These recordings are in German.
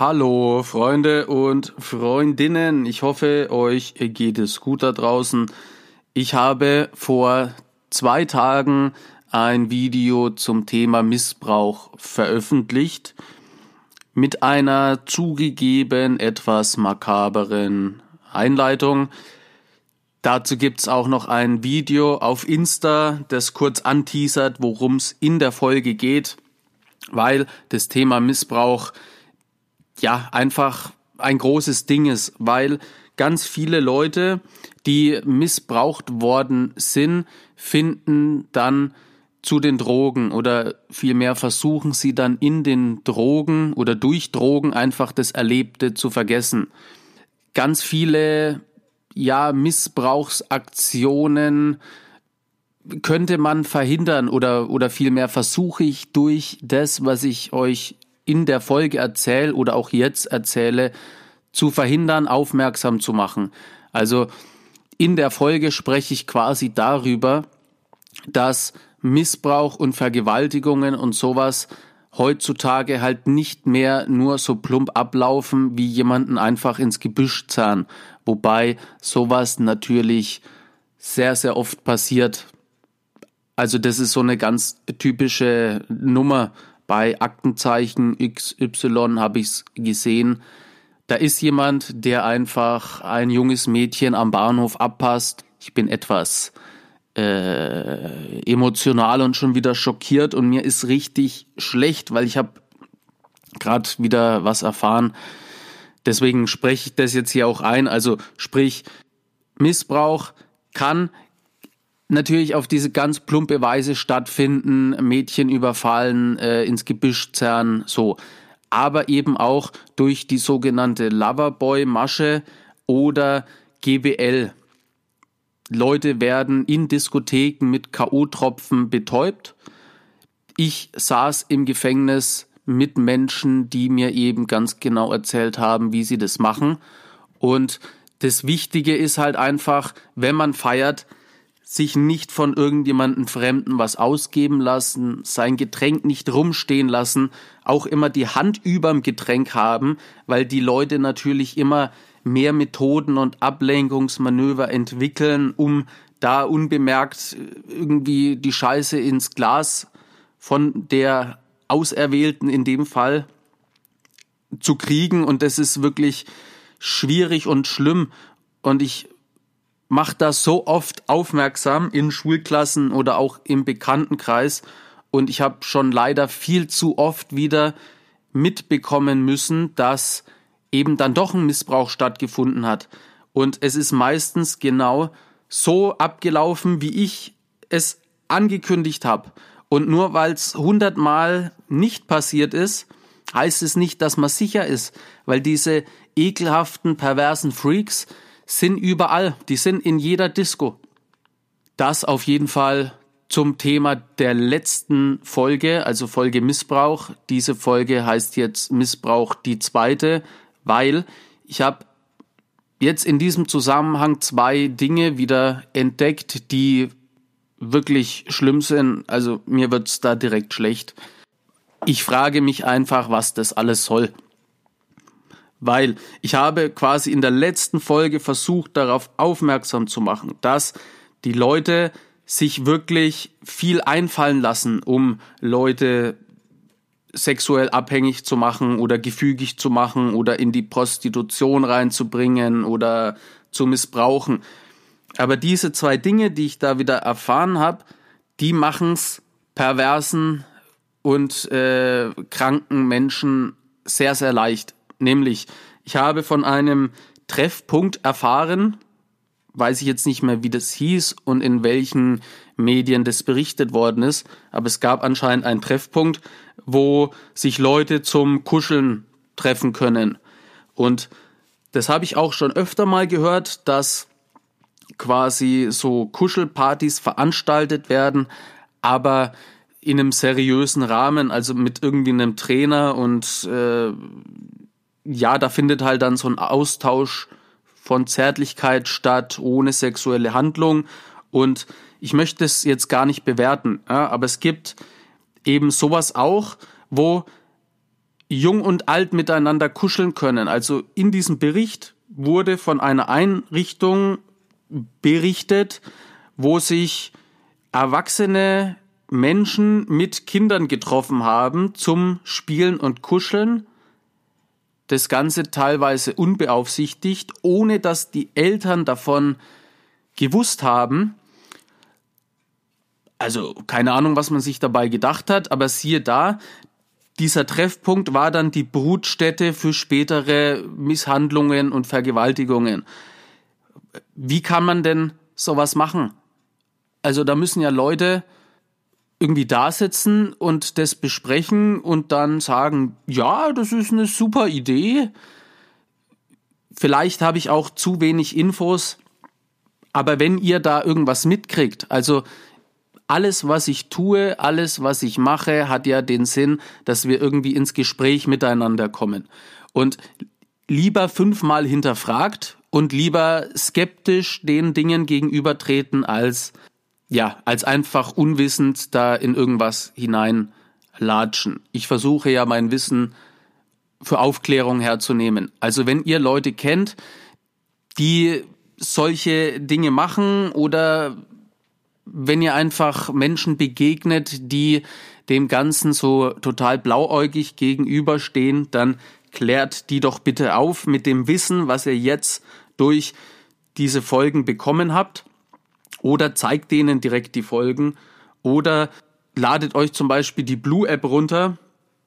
Hallo Freunde und Freundinnen, ich hoffe, euch geht es gut da draußen. Ich habe vor zwei Tagen ein Video zum Thema Missbrauch veröffentlicht mit einer zugegeben etwas makaberen Einleitung. Dazu gibt's auch noch ein Video auf Insta, das kurz anteasert, worum es in der Folge geht, weil das Thema Missbrauch ja einfach ein großes Ding ist, weil ganz viele Leute, die missbraucht worden sind, finden dann zu den Drogen oder vielmehr versuchen sie dann in den Drogen oder durch Drogen einfach das Erlebte zu vergessen. Ganz viele ja Missbrauchsaktionen könnte man verhindern oder oder vielmehr versuche ich durch das, was ich euch in der Folge erzähle oder auch jetzt erzähle, zu verhindern, aufmerksam zu machen. Also in der Folge spreche ich quasi darüber, dass Missbrauch und Vergewaltigungen und sowas heutzutage halt nicht mehr nur so plump ablaufen, wie jemanden einfach ins Gebüsch zahlen. Wobei sowas natürlich sehr, sehr oft passiert. Also das ist so eine ganz typische Nummer. Bei Aktenzeichen XY habe ich es gesehen. Da ist jemand, der einfach ein junges Mädchen am Bahnhof abpasst. Ich bin etwas äh, emotional und schon wieder schockiert und mir ist richtig schlecht, weil ich habe gerade wieder was erfahren. Deswegen spreche ich das jetzt hier auch ein. Also sprich, Missbrauch kann natürlich auf diese ganz plumpe Weise stattfinden, Mädchen überfallen, äh, ins Gebüsch zerren, so. Aber eben auch durch die sogenannte Loverboy-Masche oder GBL. Leute werden in Diskotheken mit K.O.-Tropfen betäubt. Ich saß im Gefängnis mit Menschen, die mir eben ganz genau erzählt haben, wie sie das machen. Und das Wichtige ist halt einfach, wenn man feiert, sich nicht von irgendjemandem Fremden was ausgeben lassen, sein Getränk nicht rumstehen lassen, auch immer die Hand überm Getränk haben, weil die Leute natürlich immer mehr Methoden und Ablenkungsmanöver entwickeln, um da unbemerkt irgendwie die Scheiße ins Glas von der Auserwählten in dem Fall zu kriegen. Und das ist wirklich schwierig und schlimm. Und ich mache das so oft aufmerksam in Schulklassen oder auch im Bekanntenkreis und ich habe schon leider viel zu oft wieder mitbekommen müssen, dass eben dann doch ein Missbrauch stattgefunden hat. Und es ist meistens genau so abgelaufen, wie ich es angekündigt habe. Und nur weil es hundertmal nicht passiert ist, heißt es nicht, dass man sicher ist, weil diese ekelhaften, perversen Freaks, sind überall, die sind in jeder Disco. Das auf jeden Fall zum Thema der letzten Folge, also Folge Missbrauch. Diese Folge heißt jetzt Missbrauch die zweite, weil ich habe jetzt in diesem Zusammenhang zwei Dinge wieder entdeckt, die wirklich schlimm sind. Also mir wird's da direkt schlecht. Ich frage mich einfach, was das alles soll weil ich habe quasi in der letzten Folge versucht, darauf aufmerksam zu machen, dass die Leute sich wirklich viel einfallen lassen, um Leute sexuell abhängig zu machen oder gefügig zu machen oder in die Prostitution reinzubringen oder zu missbrauchen. Aber diese zwei Dinge, die ich da wieder erfahren habe, die machen's perversen und äh, kranken Menschen sehr, sehr leicht. Nämlich, ich habe von einem Treffpunkt erfahren, weiß ich jetzt nicht mehr, wie das hieß und in welchen Medien das berichtet worden ist, aber es gab anscheinend einen Treffpunkt, wo sich Leute zum Kuscheln treffen können. Und das habe ich auch schon öfter mal gehört, dass quasi so Kuschelpartys veranstaltet werden, aber in einem seriösen Rahmen, also mit irgendwie einem Trainer und äh, ja, da findet halt dann so ein Austausch von Zärtlichkeit statt, ohne sexuelle Handlung. Und ich möchte es jetzt gar nicht bewerten, ja, aber es gibt eben sowas auch, wo jung und alt miteinander kuscheln können. Also in diesem Bericht wurde von einer Einrichtung berichtet, wo sich erwachsene Menschen mit Kindern getroffen haben zum Spielen und Kuscheln. Das Ganze teilweise unbeaufsichtigt, ohne dass die Eltern davon gewusst haben. Also keine Ahnung, was man sich dabei gedacht hat, aber siehe da, dieser Treffpunkt war dann die Brutstätte für spätere Misshandlungen und Vergewaltigungen. Wie kann man denn sowas machen? Also da müssen ja Leute irgendwie da sitzen und das besprechen und dann sagen, ja, das ist eine super Idee. Vielleicht habe ich auch zu wenig Infos, aber wenn ihr da irgendwas mitkriegt, also alles, was ich tue, alles, was ich mache, hat ja den Sinn, dass wir irgendwie ins Gespräch miteinander kommen. Und lieber fünfmal hinterfragt und lieber skeptisch den Dingen gegenübertreten, als, ja, als einfach unwissend da in irgendwas hineinlatschen. Ich versuche ja mein Wissen für Aufklärung herzunehmen. Also wenn ihr Leute kennt, die solche Dinge machen oder wenn ihr einfach Menschen begegnet, die dem Ganzen so total blauäugig gegenüberstehen, dann klärt die doch bitte auf mit dem Wissen, was ihr jetzt durch diese Folgen bekommen habt. Oder zeigt denen direkt die Folgen. Oder ladet euch zum Beispiel die Blue App runter.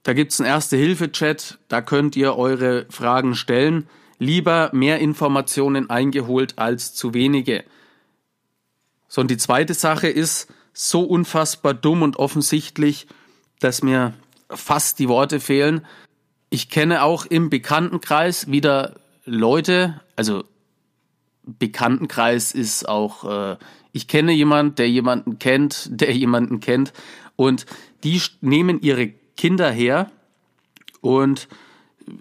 Da gibt's einen Erste-Hilfe-Chat. Da könnt ihr eure Fragen stellen. Lieber mehr Informationen eingeholt als zu wenige. So, und die zweite Sache ist so unfassbar dumm und offensichtlich, dass mir fast die Worte fehlen. Ich kenne auch im Bekanntenkreis wieder Leute, also Bekanntenkreis ist auch, äh, ich kenne jemand, der jemanden kennt, der jemanden kennt und die nehmen ihre Kinder her und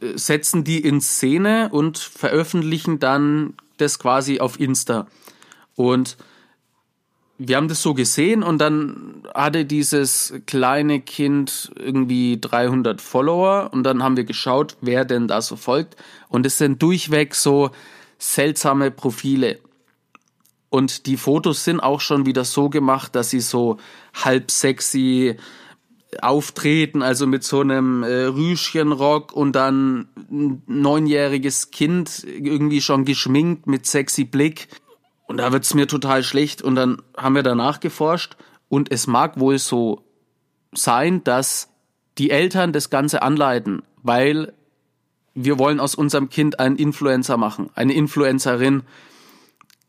äh, setzen die in Szene und veröffentlichen dann das quasi auf Insta. Und wir haben das so gesehen und dann hatte dieses kleine Kind irgendwie 300 Follower und dann haben wir geschaut, wer denn da so folgt und es sind durchweg so seltsame Profile. Und die Fotos sind auch schon wieder so gemacht, dass sie so halb sexy auftreten, also mit so einem äh, Rüschenrock und dann ein neunjähriges Kind irgendwie schon geschminkt mit sexy Blick und da wird's mir total schlecht. Und dann haben wir danach geforscht. Und es mag wohl so sein, dass die Eltern das Ganze anleiten, weil wir wollen aus unserem Kind einen Influencer machen, eine Influencerin,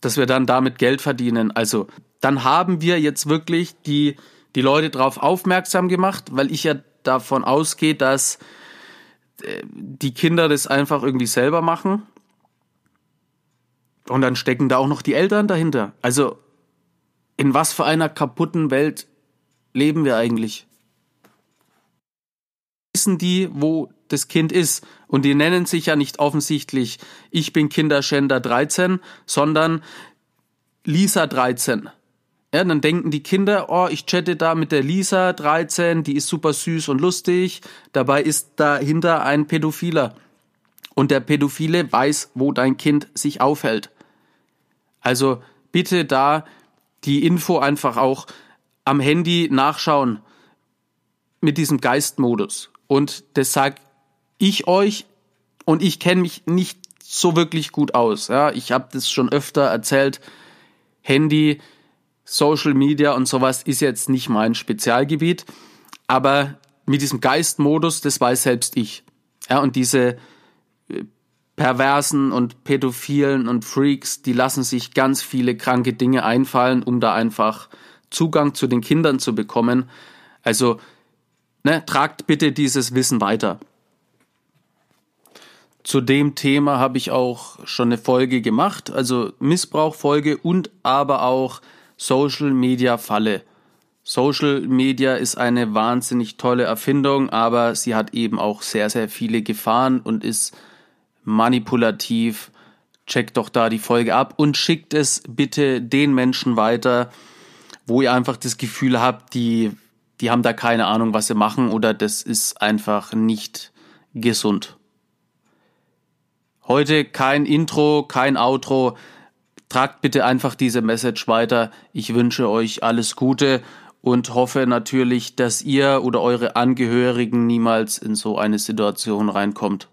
dass wir dann damit Geld verdienen. Also dann haben wir jetzt wirklich die, die Leute darauf aufmerksam gemacht, weil ich ja davon ausgehe, dass äh, die Kinder das einfach irgendwie selber machen und dann stecken da auch noch die Eltern dahinter. Also, in was für einer kaputten Welt leben wir eigentlich? Wissen die, wo das Kind ist? Und die nennen sich ja nicht offensichtlich, ich bin Kinderschänder 13, sondern Lisa 13. Ja, dann denken die Kinder, oh, ich chatte da mit der Lisa 13, die ist super süß und lustig. Dabei ist dahinter ein Pädophiler. Und der Pädophile weiß, wo dein Kind sich aufhält. Also bitte da die Info einfach auch am Handy nachschauen mit diesem Geistmodus. Und das sag ich euch und ich kenne mich nicht so wirklich gut aus. Ja, ich habe das schon öfter erzählt. Handy, Social Media und sowas ist jetzt nicht mein Spezialgebiet, aber mit diesem Geistmodus, das weiß selbst ich. Ja, und diese äh, Perversen und Pädophilen und Freaks, die lassen sich ganz viele kranke Dinge einfallen, um da einfach Zugang zu den Kindern zu bekommen. Also, ne, tragt bitte dieses Wissen weiter. Zu dem Thema habe ich auch schon eine Folge gemacht, also Missbrauchfolge und aber auch Social Media Falle. Social Media ist eine wahnsinnig tolle Erfindung, aber sie hat eben auch sehr, sehr viele Gefahren und ist manipulativ. Checkt doch da die Folge ab und schickt es bitte den Menschen weiter, wo ihr einfach das Gefühl habt, die, die haben da keine Ahnung, was sie machen oder das ist einfach nicht gesund. Heute kein Intro, kein Outro. Tragt bitte einfach diese Message weiter. Ich wünsche euch alles Gute und hoffe natürlich, dass ihr oder eure Angehörigen niemals in so eine Situation reinkommt.